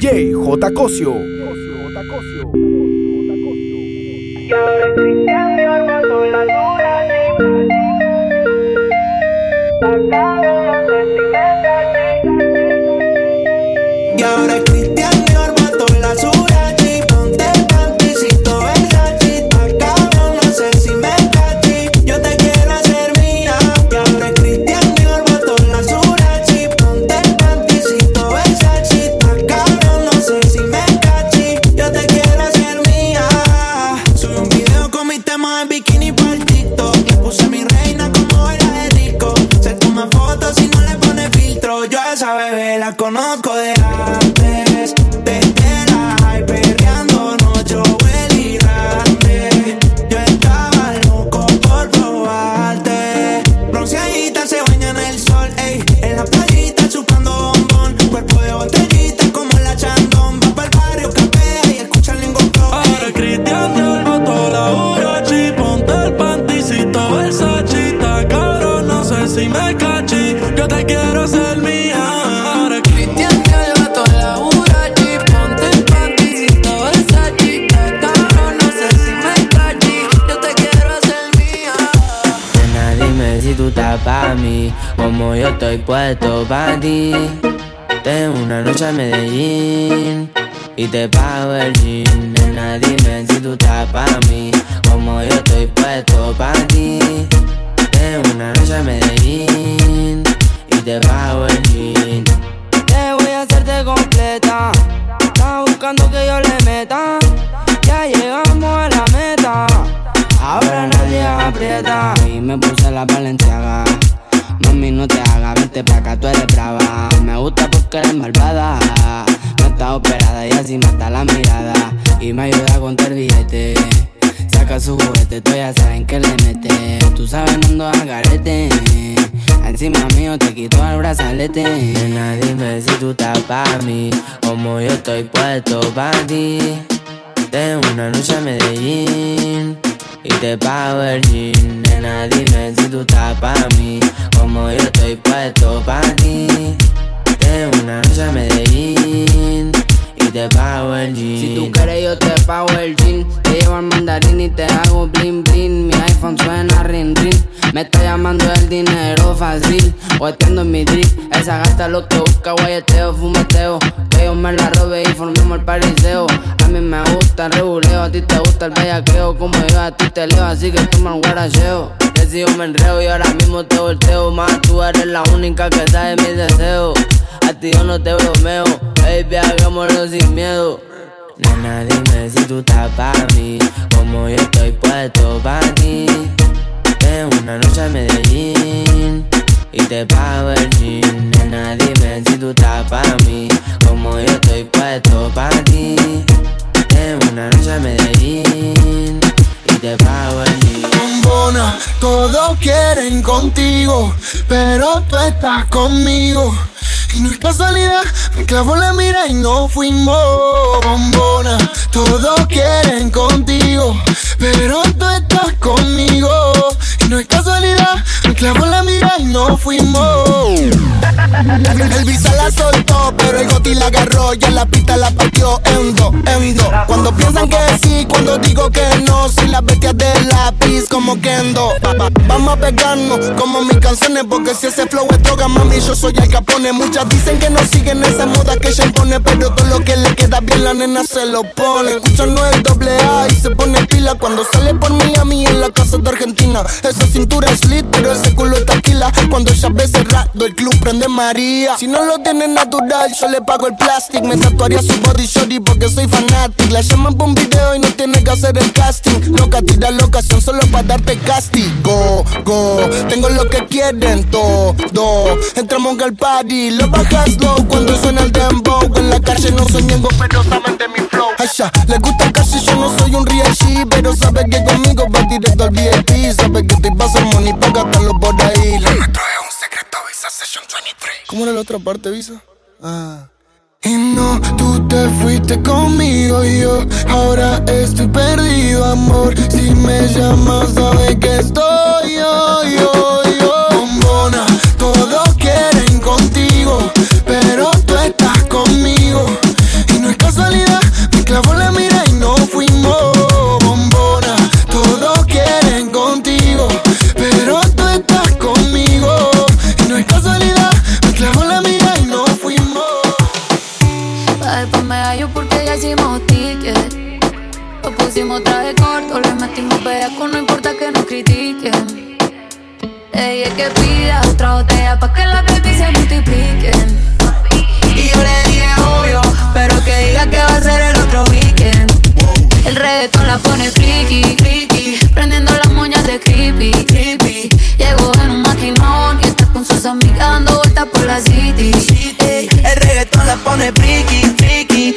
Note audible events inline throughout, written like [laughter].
DJ J. Cosio. Y si tú estás pa' mí, como yo estoy puesto pa' ti. Tengo una noche a Medellín y te pago el jean. Nena, dime si tú estás pa' mí, como yo estoy puesto pa' ti. Tengo una noche a Medellín y te pago el jean. Te voy a hacerte completa. Estás buscando que yo le meta. Ya llegamos a la meta. Ahora nadie aprieta. Y me puse la valenciaga. Mami, no te hagas, vente pa' acá, tú eres brava. Me gusta porque eres malvada. No está operada y así mata la mirada. Y me ayuda a contar billete. Saca su juguete, tú ya saben que le mete. Tú sabes, no ando garete. Encima mío te quito el brazalete. Nena, dime si tú estás pa' mí. Como yo estoy puesto pa' ti. Tengo una noche a Medellín y te pago el jean. Nena, dime si tú estás pa' mí, como yo estoy puesto pa' ti. Tengo una noche a Medellín te pago el jean. Si tú quieres yo te pago el jean. Te llevo al mandarín y te hago bling bling. Mi iPhone suena ring ring. Me está llamando el dinero fácil. O atiendo en mi drip. Esa gasta lo que busca, guayeteo, fumeteo. Que yo me la robe y formemos el pariseo. A mí me gusta el reguleo, a ti te gusta el bellaqueo. Como yo a ti te leo, así que toma el guaracheo. Si yo me enreo y ahora mismo te volteo. Más tú eres la única que sabe mis deseos. A ti yo no te bromeo, baby, hagámoslo sin miedo. Nena, dime si tú estás pa' mí, como yo estoy puesto pa' ti. Tengo una noche a Medellín y te pago el jean. Nena, dime si tú estás pa' mí, como yo estoy puesto pa' ti. Tengo una noche a Medellín jean. bombona, todos quieren contigo, pero tú estás conmigo. Y no es casualidad, me clavo la mira y no fuimos bombona. Todos quieren contigo, pero tú estás conmigo. No es casualidad, me clavo la mira y no fuimos. El visa la soltó, pero el goti la agarró y en la pista la partió en dos, en dos. Cuando piensan que sí, cuando digo que no, soy la bestia de lápiz como Kendo. Va- va- Vamos a pegarnos como mis canciones, porque si ese flow es droga, mami, yo soy el capone. Muchas dicen que no siguen esa moda que ella impone, pero todo lo que le queda bien la nena se lo pone. Escuchando el doble A y se pone pila cuando sale por Miami en la casa de Argentina. Esa cintura es lit, pero ese culo es taquila. Cuando ella ve cerrado, el club prende María. Si no lo tiene natural, yo le pago el plástico. Me tatuaría su body shorty porque soy fanático. La llaman por un video y no tiene que hacer el casting. Loca, tira la ocasión solo para darte castigo. Go, tengo lo que quieren todo. Entramos al party, lo bajas low cuando suena el dembow. En la calle no soy ñengo, pero saben de mi flow. Asha, le gusta casi yo no soy un real G, pero sabe que conmigo va directo al VIP. Sabe que estoy pasando money gastarlo por ahí. Lo nuestro es un secreto, Visa Session 23. ¿Cómo era la otra parte, Visa? Ah. Y no, tú te fuiste conmigo y yo ahora estoy perdido, amor. Si me llamas, sabes que estoy yo, yo, yo. Bombona, todos quieren contigo, pero tú estás conmigo. Y Ella que pida otra botella pa' que la baby se multipliquen. Y yo le dije obvio, pero que diga que va a ser el otro weekend. El reggaetón la pone friki, friki, prendiendo las moñas de creepy, creepy. Llegó en un maquinón y está con sus amigas dando vueltas por la city. city. El reggaetón la pone friki, friki,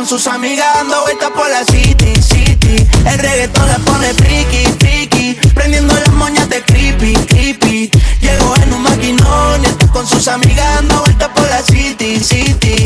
con sus amigas dando vueltas por la city, city. El reggaetón la pone friki, friki. Prendiendo las moñas de creepy, creepy. Llegó en un maquinón y con sus amigas dando vueltas por la city, city.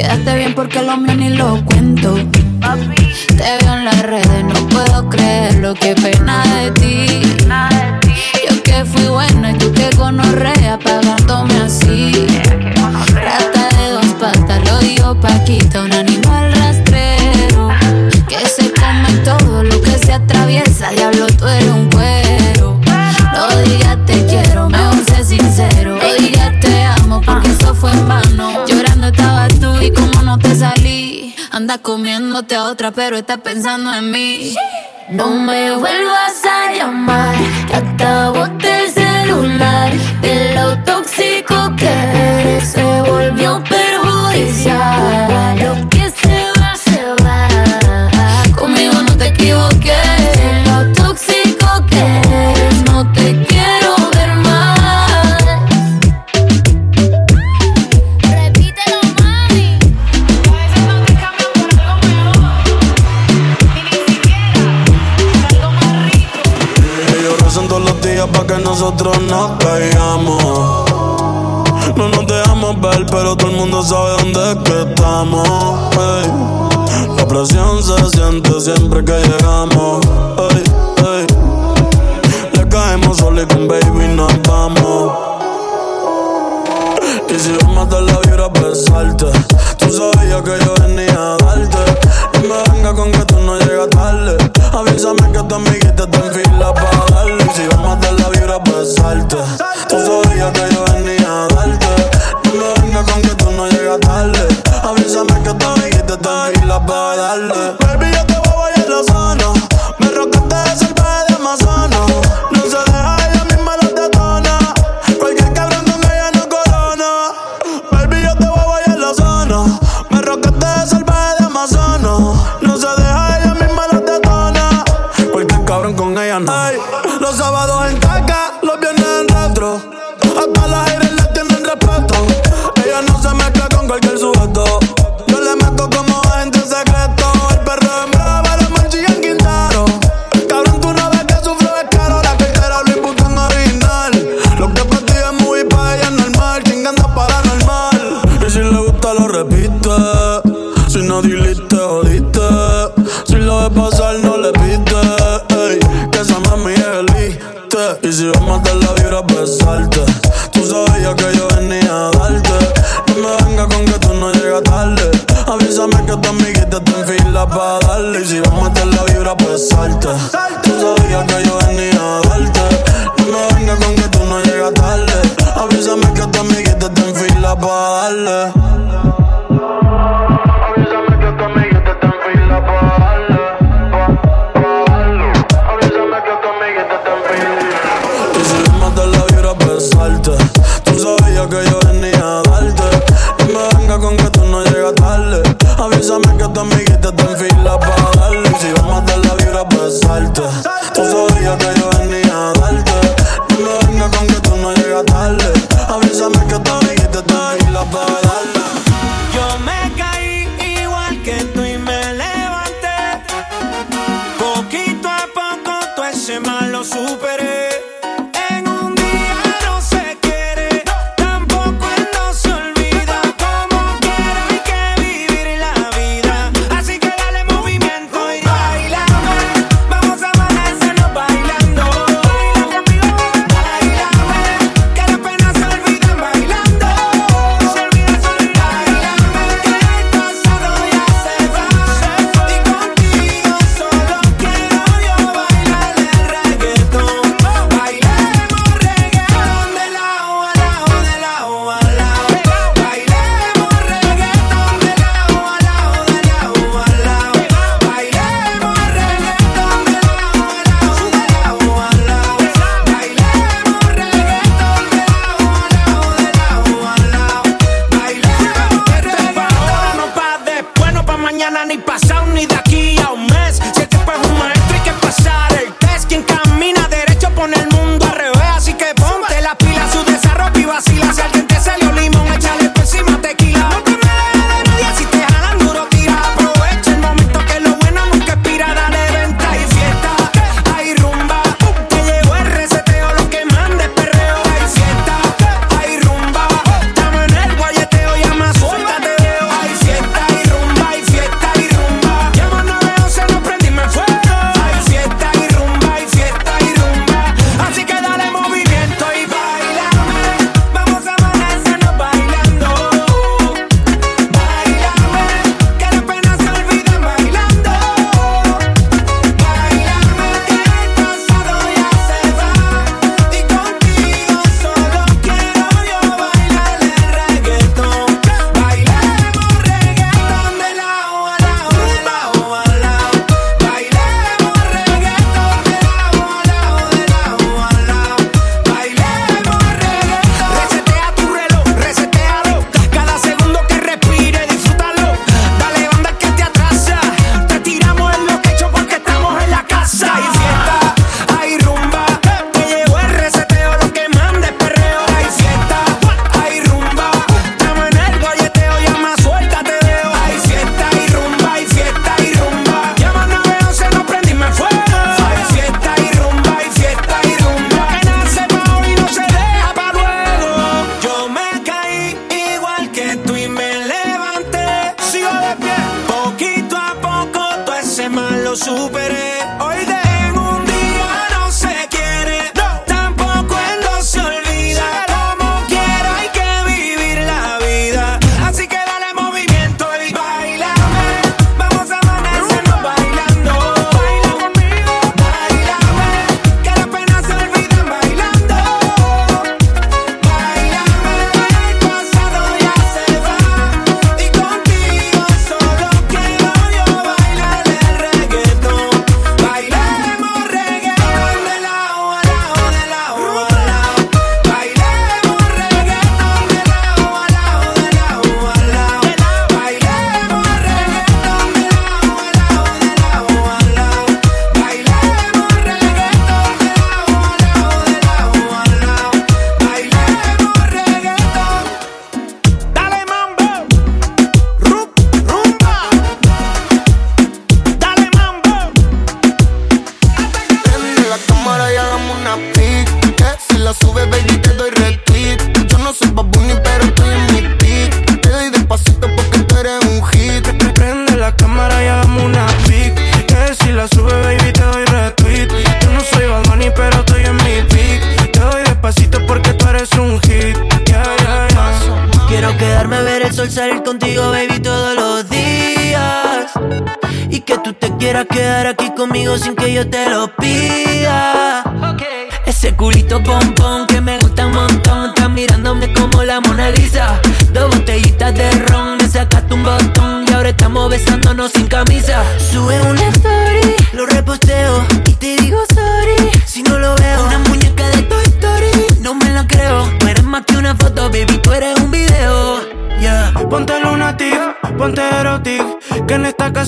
Quedaste bien porque lo mío ni lo cuento. Te veo en las redes, no puedo creer lo que pena de ti. Yo que fui buena y tú que gonorrea pagándome así. Rata de dos patas, lo digo Paquita, un animal rastrero. Que se come todo lo que se atraviesa, diablo tú eres un anda comiéndote a otra, pero está pensando en mí. No me vuelvas a llamar, que acabo el celular. De lo tóxico que eres, se volvió El mundo sabe dónde es que estamos. La presión se siente siempre que llegamos. Le caemos solo y con baby nos vamos. Y si yo mato la vibra a pesarte, tú sabías que yo venía a darte. No me venga con que tú no llegas tarde. Avísame que tu amiguita está en fila para darle. Y si yo mato la vibra a pesarte, tú sabías que yo venía a darte que con que tú no llegas tarde. Avísame que te y te tengo y las va a darle. Baby, yo te voy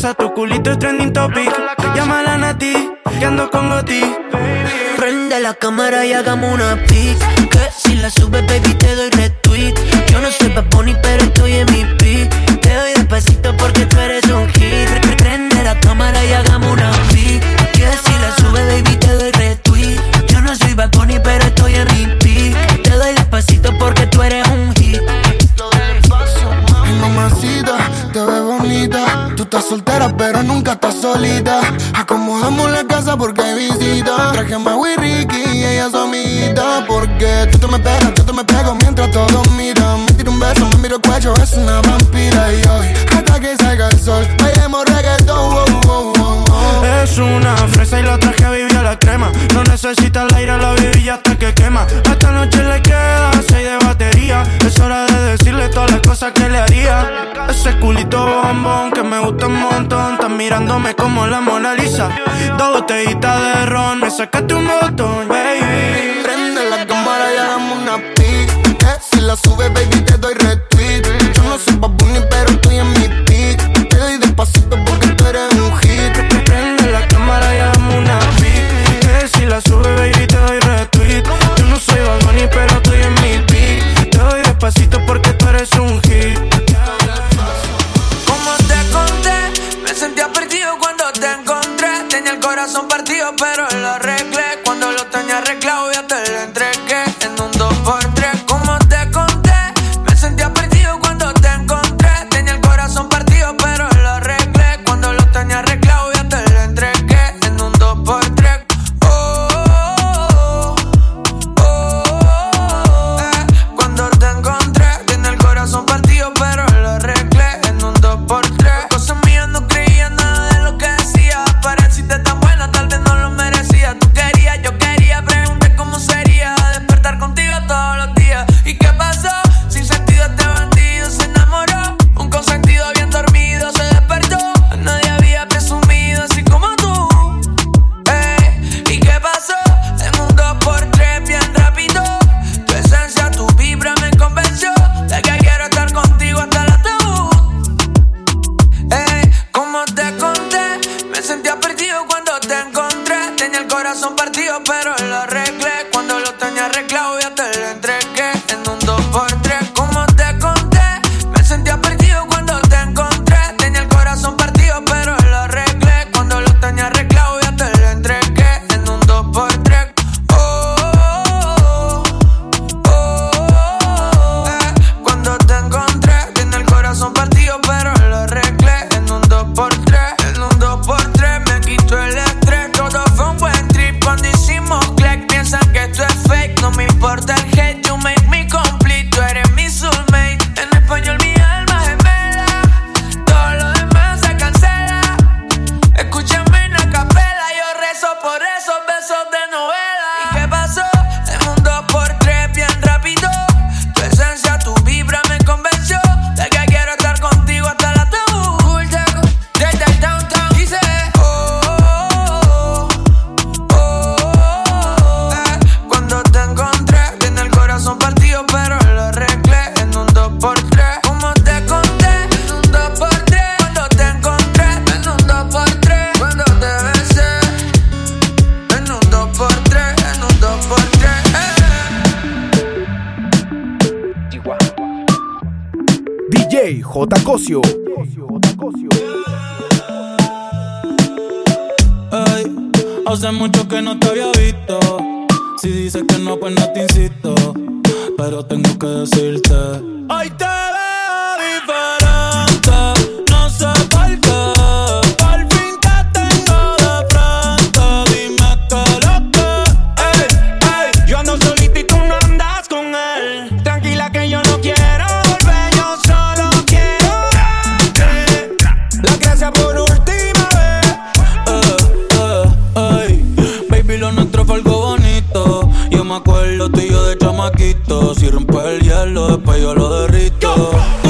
cosa, tu culito es trending topic. Llama a la Nati, que ando con Goti. Prende la cámara y hagamos una pic. Que si la subes, baby, te doy retweet. Yo no soy Bad pero estoy en mi beat. Te doy despacito porque tú eres un Dos botellitas de ron. Me sacaste un enseña a Si rompe el hielo, después yo lo derrito.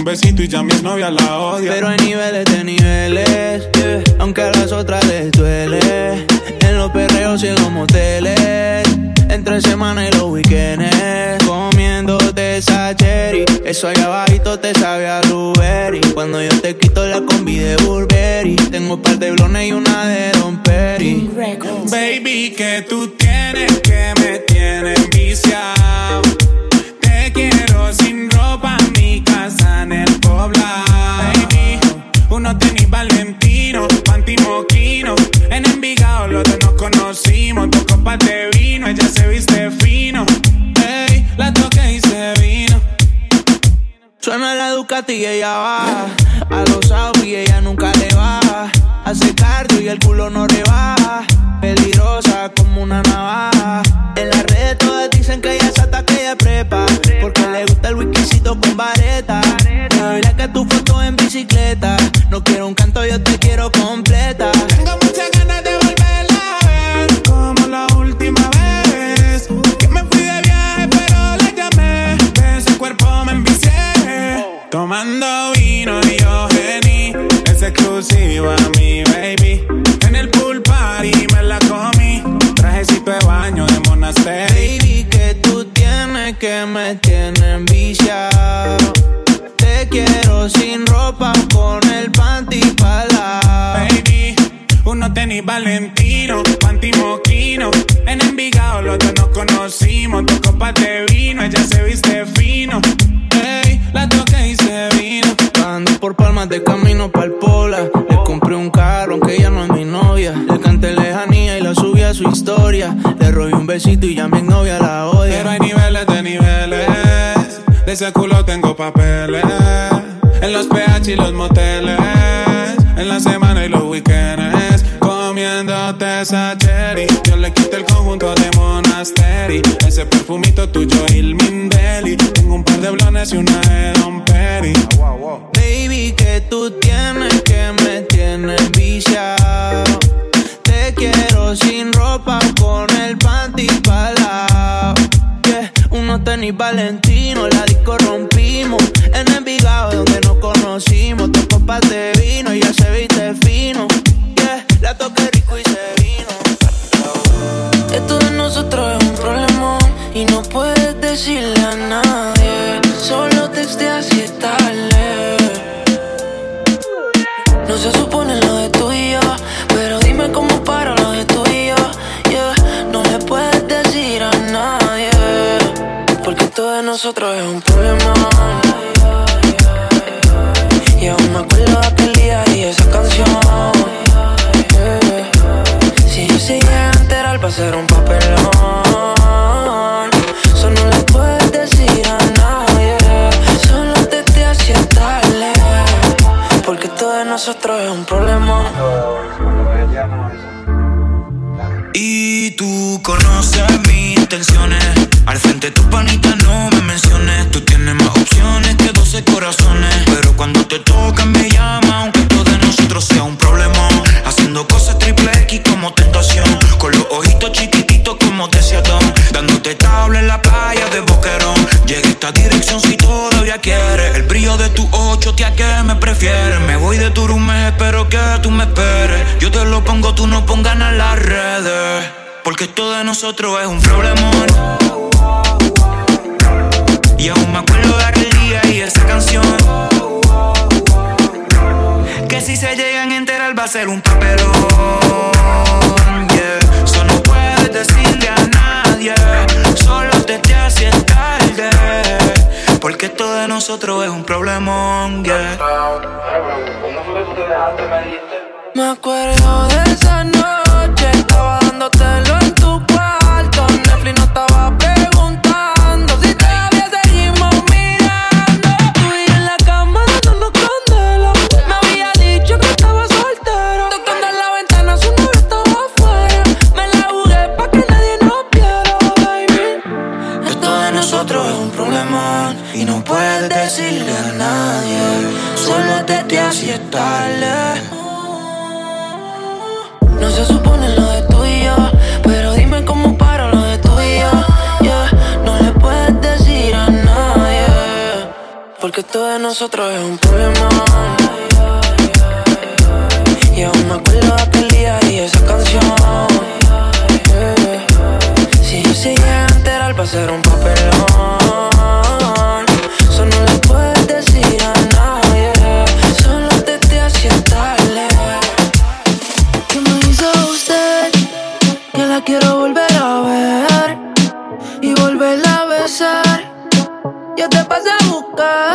un besito y ya mi novia la odia. Pero hay niveles de niveles, aunque a las otras les duele. En los perreos y en los moteles, entre semana y los weekends. Comiéndote esa cherry, eso allá abajito te sabe a blueberry. Cuando yo te quito la combi de Burberry, tengo un par de blones y una de Don Baby, que tú tienes que me tienes viciado. dobla. Baby, unos tenis valentino, panty moquino. En Envigado los dos nos conocimos, dos copas de vino, ella se viste fino. Ey, la toqué y se vino. Suena la Ducati y ella va, a los y ella nunca le va. Hace cardio y el culo no ese culo tengo papeles. En los PH y los moteles. En la semana y los weekends. Comiéndote esa. Yo le quité el conjunto de Monasteri. Ese perfumito tuyo y el Mindeli. Tengo un par de blones y una de Don Perry. Baby, que tú tienes Valentino, la disco rompimos. En Envigado, donde nos conocimos, dos copas de vino y ya se viste fino. La toqué rico y se vino. Esto de nosotros es un problema y no puedes decirle nosotros es un problema. Y aún me acuerdo de aquel día y esa canción. Si yo seguía enterar, va a un papelón. Solo le puedes decir a nadie. Solo te te hacía tarde. Porque todo de nosotros es un problema. Y tú conoces mis intenciones. Al frente tu panita nosotros es un problemón. Y aún me acuerdo de aquel día y esa canción. Que si se llegan a enterar va a ser un papelón. Yeah. Eso no puedes decirle a nadie. Solo te te hacen tarde. Porque esto de nosotros es un problemón. Yeah. Porque todo de nosotros es un problema. Y aún me acuerdo de aquel día y esa canción. Si yo seguía enterar, va a ser un papelón. Eso no le puedes decir a nadie. Solo desde hacia tarde. ¿Qué me hizo usted? Que la quiero volver a ver y volverla a besar. Yo te pasé a buscar.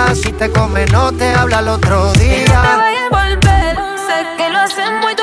Andalucía. Si te come, no te habla el otro No te día. vayas a volver. Sé que lo hacemos y tú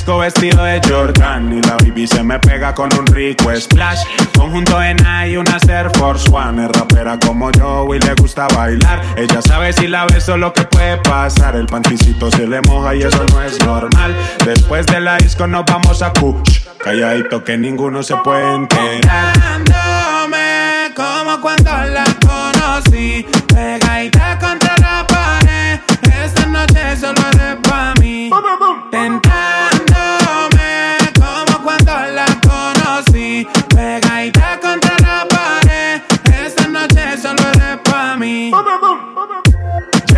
disco vestido de Jordan y la baby se me pega con un rico splash. Conjunto en y una Air Force One. Es rapera como yo y le gusta bailar. Ella sabe si la beso lo que puede pasar. El panticito se le moja y eso no es normal. Después de la disco nos vamos a Kush. Calladito que ninguno se puede enterar. Como cuando la conocí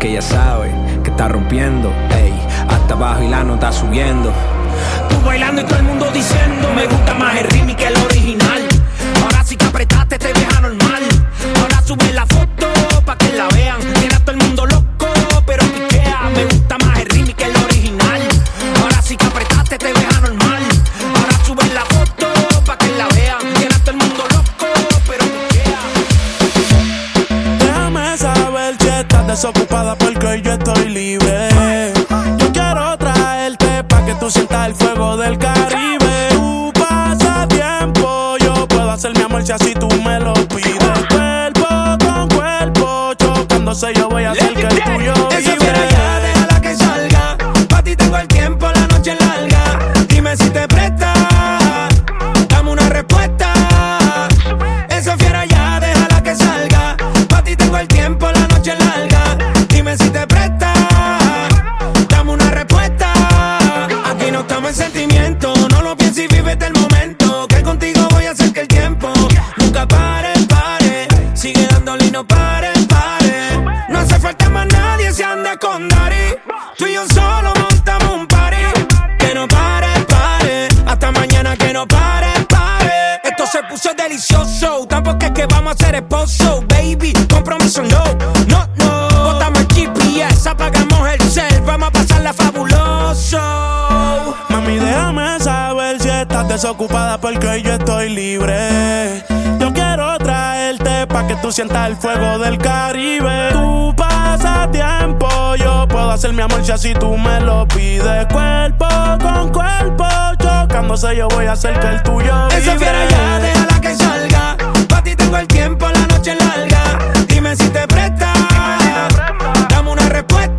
que ya sabe que está rompiendo. Ey, hasta abajo y la nota subiendo. Tú bailando y todo el mundo diciendo, me gusta más el ritmo que el original. Ahora sí que apretaste, te deja normal. Ahora sube la foto pa' que la vean. Tiene a todo el mundo loco que vamos a hacer esposo, baby. Compromiso no, no, no. Botamos el GPS, apagamos el cel, vamos a pasarla fabuloso. Mami, déjame saber si estás desocupada porque yo estoy libre. Yo quiero traerte pa' que tú sientas el fuego del Caribe. Tú Tu pasatiempo, yo puedo hacer mi amor si así tú me lo pides. Cuerpo con cuerpo, chocándose, yo voy a hacer que el tuyo. Vive. Esa fiera ya, déjala que tengo el tiempo, la noche larga. Dime si te prestas. Dame una respuesta.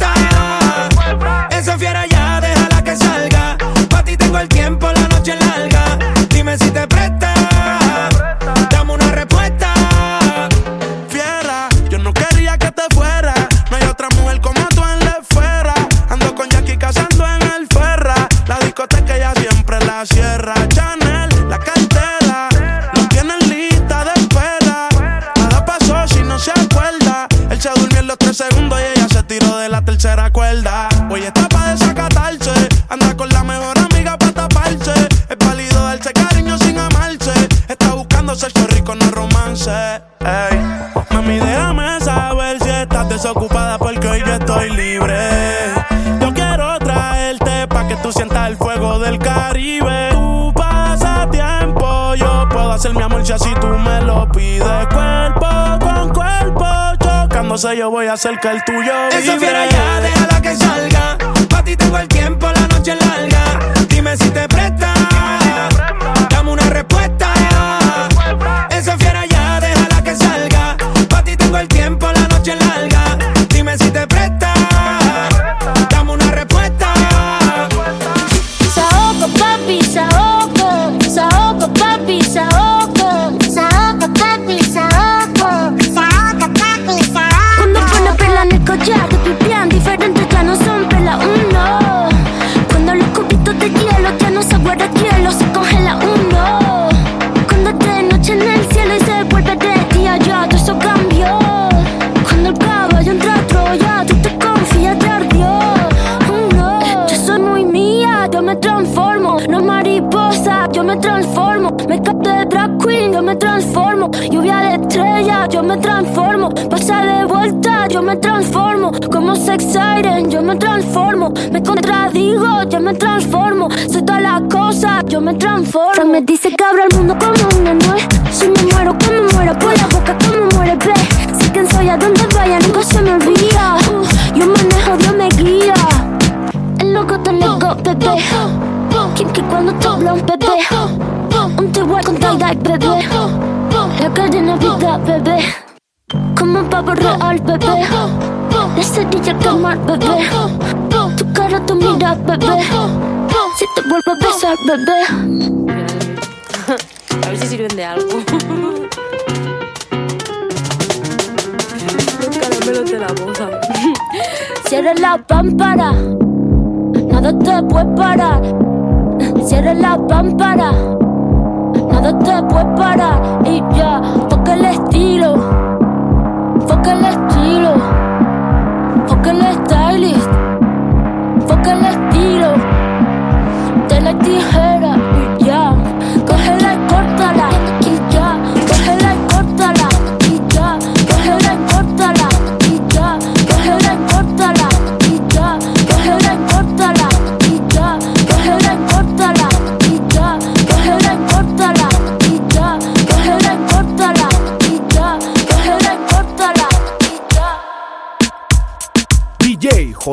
que tú sientas el fuego del Caribe. Tu pasatiempo, yo puedo hacer mi amor si tú me lo pides. Cuerpo con cuerpo, chocándose yo voy a hacer que el tuyo vibre. Esa fiera ya, déjala que salga. Pa' ti tengo el tiempo, la noche larga. Dime si te presta. Dame una respuesta transformo. Lluvia de estrella, yo me transformo. Pasa de vuelta, yo me transformo. Como sex siren, yo me transformo. Me contradigo, yo me transformo. Soy todas las cosas, yo me transformo. me dice que abro el mundo como una nuez. Si me muero, como muero, por la boca, como muere, ve. Sé quién soy, a donde vaya, nunca se me olvida. Yo manejo, Dios me guía. El loco te loco, bebé. Que cuando te habla bebé. Con tal bebé. La cadena vida, bebé. Como un pavo real, bebé. La cerilla quemar, bebé. Tu cara, tu mira, bebé. Si te vuelvo a besar, bebé. [laughs] A ver si sirven de algo. [laughs] Los caramelos de la boca. [laughs] Cierra la pámpara, nada te puede parar. Cierra la pámpara, nada te puede parar. Y ya, toca el estilo, foca el estilo, foca el stylist, foca el estilo. De la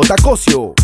J. Cosio.